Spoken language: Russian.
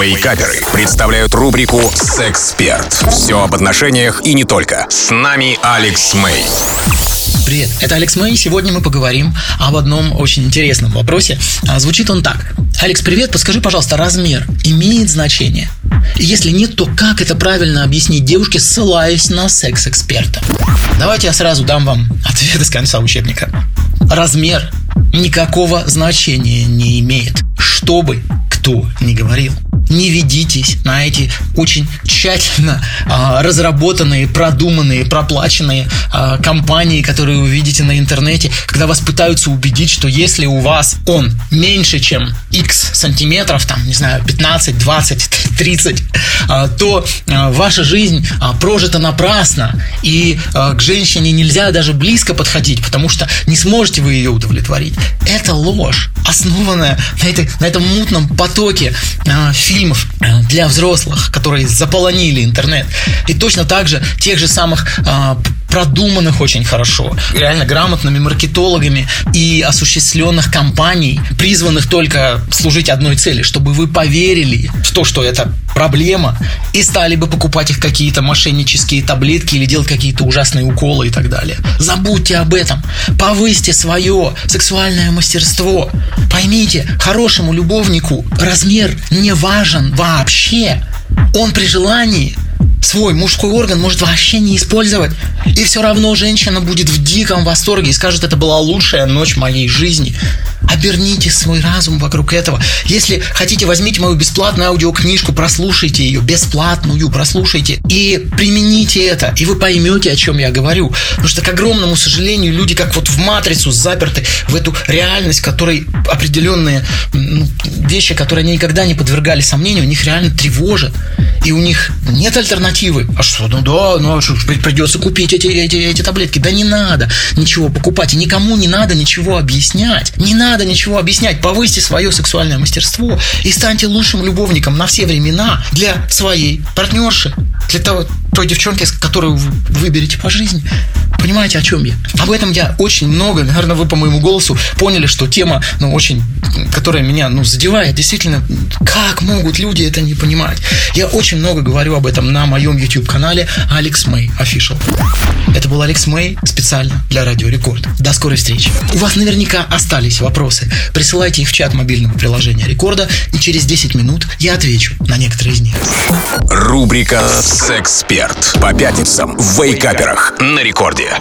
Вейкаперы представляют рубрику «Сексперт». Все об отношениях и не только. С нами Алекс Мэй. Привет, это Алекс Мэй. Сегодня мы поговорим об одном очень интересном вопросе. А, Звучит он так. Алекс, привет, подскажи, пожалуйста, размер имеет значение? Если нет, то как это правильно объяснить девушке, ссылаясь на секс-эксперта? Давайте я сразу дам вам ответ из конца учебника. Размер никакого значения не имеет, что бы кто ни говорил. Не ведитесь на эти очень тщательно а, разработанные, продуманные, проплаченные а, компании, которые вы видите на интернете, когда вас пытаются убедить, что если у вас он меньше, чем x сантиметров, там, не знаю, 15, 20, 30, а, то а, ваша жизнь а, прожита напрасно, и к женщине нельзя даже близко подходить, потому что не сможете вы ее удовлетворить. Это ложь, основанная на, этой, на этом мутном потоке фильмов для взрослых, которые заполонили интернет. И точно так же тех же самых продуманных очень хорошо, реально грамотными маркетологами и осуществленных компаний, призванных только служить одной цели, чтобы вы поверили в то, что это проблема, и стали бы покупать их какие-то мошеннические таблетки или делать какие-то ужасные уколы и так далее. Забудьте об этом. Повысьте свое сексуальное мастерство. Поймите, хорошему любовнику размер не важен вообще. Он при желании свой мужской орган может вообще не использовать. И все равно женщина будет в диком восторге и скажет, это была лучшая ночь моей жизни. Оберните свой разум вокруг этого. Если хотите, возьмите мою бесплатную аудиокнижку, прослушайте ее, бесплатную, прослушайте и примените это, и вы поймете, о чем я говорю. Потому что, к огромному сожалению, люди как вот в матрицу заперты в эту реальность, которой определенные ну, вещи, которые они никогда не подвергали сомнению, у них реально тревожат. И у них нет альтернативы. А что, ну да, ну а что, придется купить эти, эти, эти таблетки. Да не надо ничего покупать. И никому не надо ничего объяснять. Не надо ничего объяснять. Повысьте свое сексуальное мастерство и станьте лучшим любовником на все времена для своей партнерши. Для того, той девчонки, которую вы выберете по жизни. Понимаете, о чем я? Об этом я очень много, наверное, вы по моему голосу поняли, что тема, ну, очень, которая меня, ну, задевает. Действительно, как могут люди это не понимать? Я очень много говорю об этом на моем YouTube-канале Алекс Мэй Official. Это был Алекс Мэй специально для Радио Рекорд. До скорой встречи. У вас наверняка остались вопросы. Присылайте их в чат мобильного приложения Рекорда, и через 10 минут я отвечу на некоторые из них. Рубрика «Сексперт» по пятницам в Вейкаперах на рекорде.